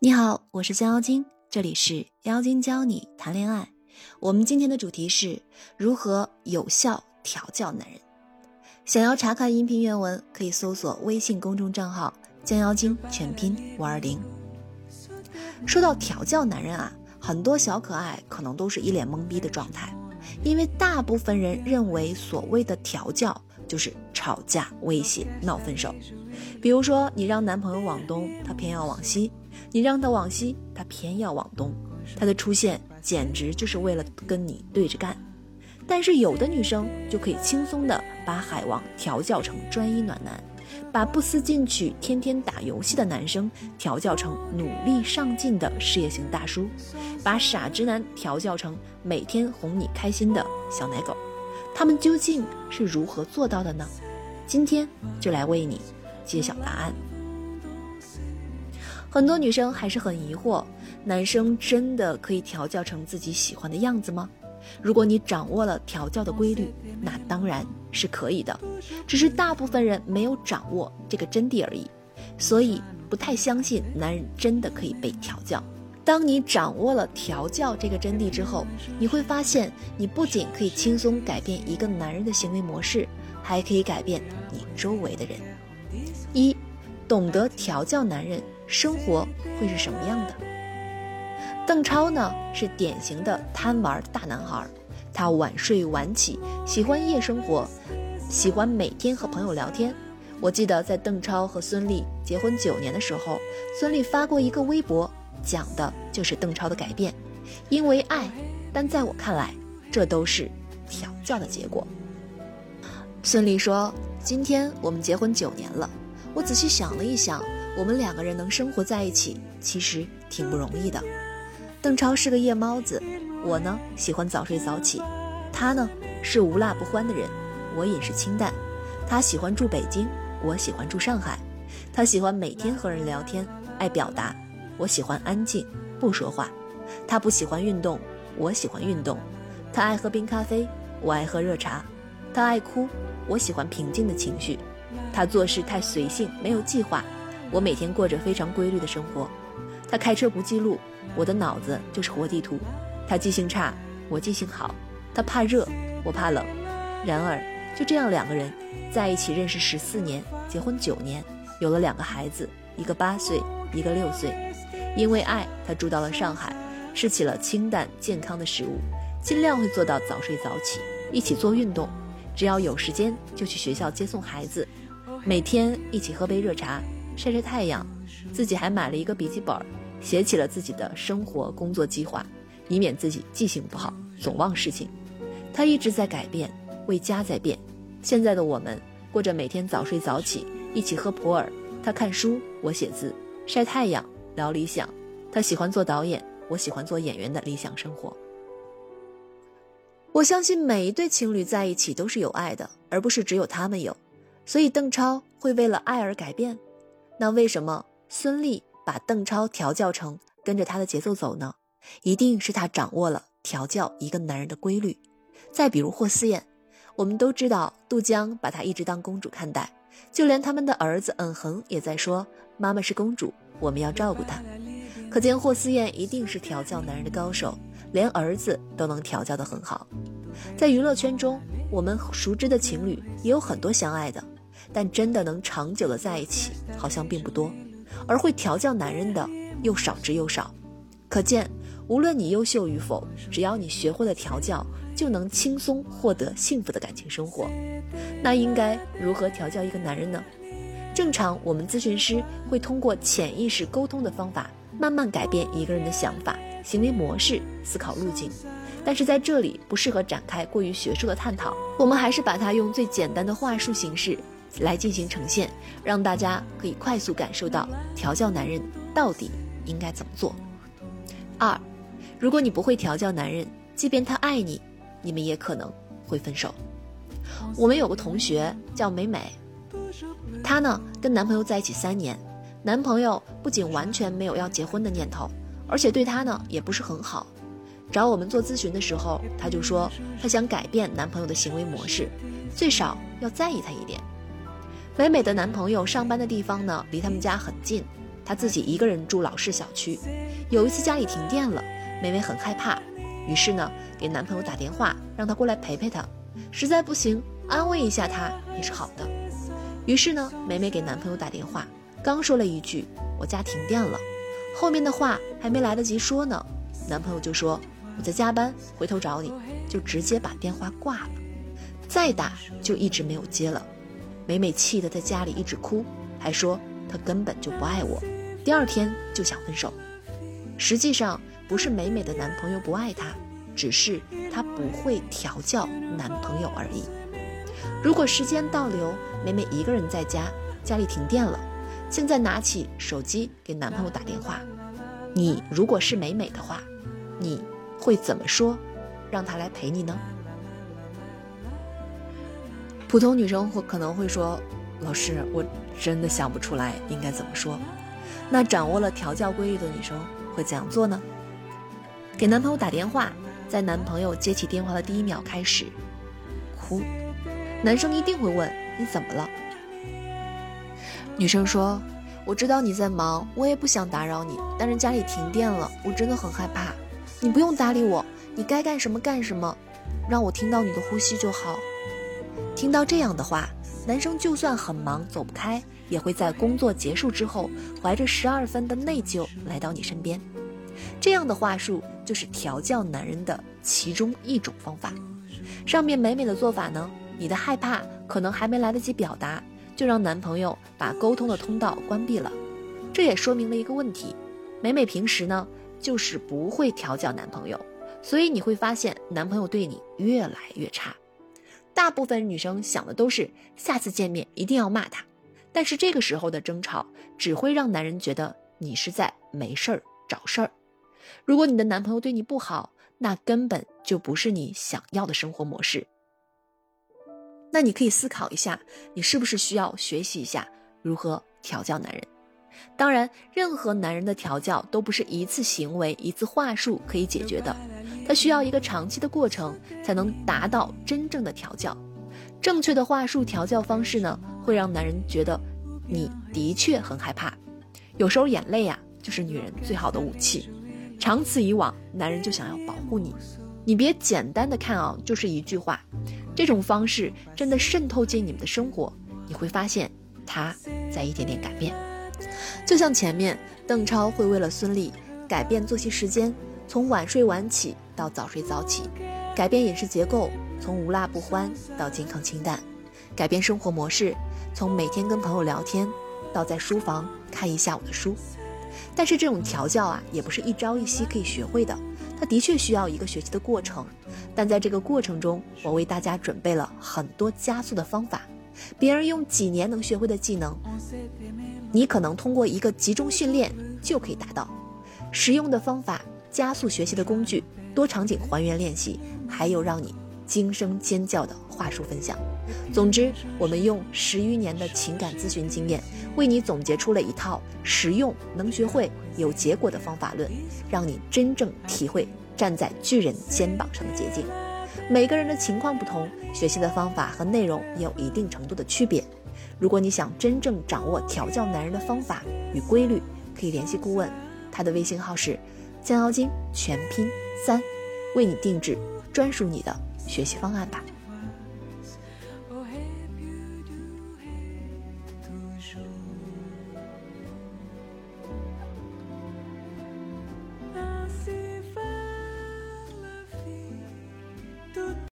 你好，我是江妖精，这里是妖精教你谈恋爱。我们今天的主题是如何有效调教男人。想要查看音频原文，可以搜索微信公众账号“江妖精”全拼五二零。说到调教男人啊，很多小可爱可能都是一脸懵逼的状态，因为大部分人认为所谓的调教就是吵架、威胁、闹分手。比如说，你让男朋友往东，他偏要往西。你让他往西，他偏要往东，他的出现简直就是为了跟你对着干。但是有的女生就可以轻松的把海王调教成专一暖男，把不思进取、天天打游戏的男生调教成努力上进的事业型大叔，把傻直男调教成每天哄你开心的小奶狗。他们究竟是如何做到的呢？今天就来为你揭晓答案。很多女生还是很疑惑，男生真的可以调教成自己喜欢的样子吗？如果你掌握了调教的规律，那当然是可以的，只是大部分人没有掌握这个真谛而已，所以不太相信男人真的可以被调教。当你掌握了调教这个真谛之后，你会发现，你不仅可以轻松改变一个男人的行为模式，还可以改变你周围的人。一，懂得调教男人。生活会是什么样的？邓超呢，是典型的贪玩大男孩，他晚睡晚起，喜欢夜生活，喜欢每天和朋友聊天。我记得在邓超和孙俪结婚九年的时候，孙俪发过一个微博，讲的就是邓超的改变，因为爱。但在我看来，这都是调教的结果。孙俪说：“今天我们结婚九年了，我仔细想了一想。”我们两个人能生活在一起，其实挺不容易的。邓超是个夜猫子，我呢喜欢早睡早起；他呢是无辣不欢的人，我饮食清淡。他喜欢住北京，我喜欢住上海。他喜欢每天和人聊天，爱表达；我喜欢安静，不说话。他不喜欢运动，我喜欢运动。他爱喝冰咖啡，我爱喝热茶。他爱哭，我喜欢平静的情绪。他做事太随性，没有计划。我每天过着非常规律的生活，他开车不记录，我的脑子就是活地图。他记性差，我记性好。他怕热，我怕冷。然而，就这样两个人在一起认识十四年，结婚九年，有了两个孩子，一个八岁，一个六岁。因为爱，他住到了上海，吃起了清淡健康的食物，尽量会做到早睡早起，一起做运动，只要有时间就去学校接送孩子，每天一起喝杯热茶。晒晒太阳，自己还买了一个笔记本，写起了自己的生活工作计划，以免自己记性不好，总忘事情。他一直在改变，为家在变。现在的我们过着每天早睡早起，一起喝普洱，他看书，我写字，晒太阳，聊理想。他喜欢做导演，我喜欢做演员的理想生活。我相信每一对情侣在一起都是有爱的，而不是只有他们有。所以邓超会为了爱而改变。那为什么孙俪把邓超调教成跟着他的节奏走呢？一定是他掌握了调教一个男人的规律。再比如霍思燕，我们都知道杜江把她一直当公主看待，就连他们的儿子嗯哼也在说妈妈是公主，我们要照顾她。可见霍思燕一定是调教男人的高手，连儿子都能调教得很好。在娱乐圈中，我们熟知的情侣也有很多相爱的。但真的能长久的在一起，好像并不多，而会调教男人的又少之又少。可见，无论你优秀与否，只要你学会了调教，就能轻松获得幸福的感情生活。那应该如何调教一个男人呢？正常，我们咨询师会通过潜意识沟通的方法，慢慢改变一个人的想法、行为模式、思考路径。但是在这里不适合展开过于学术的探讨，我们还是把它用最简单的话术形式。来进行呈现，让大家可以快速感受到调教男人到底应该怎么做。二，如果你不会调教男人，即便他爱你，你们也可能会分手。我们有个同学叫美美，她呢跟男朋友在一起三年，男朋友不仅完全没有要结婚的念头，而且对她呢也不是很好。找我们做咨询的时候，她就说她想改变男朋友的行为模式，最少要在意他一点。美美的男朋友上班的地方呢，离他们家很近，她自己一个人住老式小区，有一次家里停电了，美美很害怕，于是呢给男朋友打电话，让他过来陪陪她，实在不行安慰一下她也是好的。于是呢，美美给男朋友打电话，刚说了一句“我家停电了”，后面的话还没来得及说呢，男朋友就说“我在加班，回头找你”，就直接把电话挂了，再打就一直没有接了。美美气得在家里一直哭，还说他根本就不爱我，第二天就想分手。实际上不是美美的男朋友不爱她，只是她不会调教男朋友而已。如果时间倒流，美美一个人在家，家里停电了，现在拿起手机给男朋友打电话，你如果是美美的话，你会怎么说，让他来陪你呢？普通女生会可能会说：“老师，我真的想不出来应该怎么说。”那掌握了调教规律的女生会怎样做呢？给男朋友打电话，在男朋友接起电话的第一秒开始哭，男生一定会问：“你怎么了？”女生说：“我知道你在忙，我也不想打扰你，但是家里停电了，我真的很害怕。你不用搭理我，你该干什么干什么，让我听到你的呼吸就好。”听到这样的话，男生就算很忙走不开，也会在工作结束之后，怀着十二分的内疚来到你身边。这样的话术就是调教男人的其中一种方法。上面美美的做法呢，你的害怕可能还没来得及表达，就让男朋友把沟通的通道关闭了。这也说明了一个问题：美美平时呢就是不会调教男朋友，所以你会发现男朋友对你越来越差。大部分女生想的都是下次见面一定要骂他，但是这个时候的争吵只会让男人觉得你是在没事儿找事儿。如果你的男朋友对你不好，那根本就不是你想要的生活模式。那你可以思考一下，你是不是需要学习一下如何调教男人？当然，任何男人的调教都不是一次行为、一次话术可以解决的。它需要一个长期的过程，才能达到真正的调教。正确的话术调教方式呢，会让男人觉得你的确很害怕。有时候眼泪呀，就是女人最好的武器。长此以往，男人就想要保护你。你别简单的看啊，就是一句话。这种方式真的渗透进你们的生活，你会发现他在一点点改变。就像前面邓超会为了孙俪改变作息时间，从晚睡晚起。到早睡早起，改变饮食结构，从无辣不欢到健康清淡；改变生活模式，从每天跟朋友聊天到在书房看一下午的书。但是这种调教啊，也不是一朝一夕可以学会的，它的确需要一个学习的过程。但在这个过程中，我为大家准备了很多加速的方法，别人用几年能学会的技能，你可能通过一个集中训练就可以达到。实用的方法，加速学习的工具。多场景还原练习，还有让你惊声尖叫的话术分享。总之，我们用十余年的情感咨询经验，为你总结出了一套实用、能学会、有结果的方法论，让你真正体会站在巨人肩膀上的捷径。每个人的情况不同，学习的方法和内容也有一定程度的区别。如果你想真正掌握调教男人的方法与规律，可以联系顾问，他的微信号是江妖精全拼。三，为你定制专属你的学习方案吧。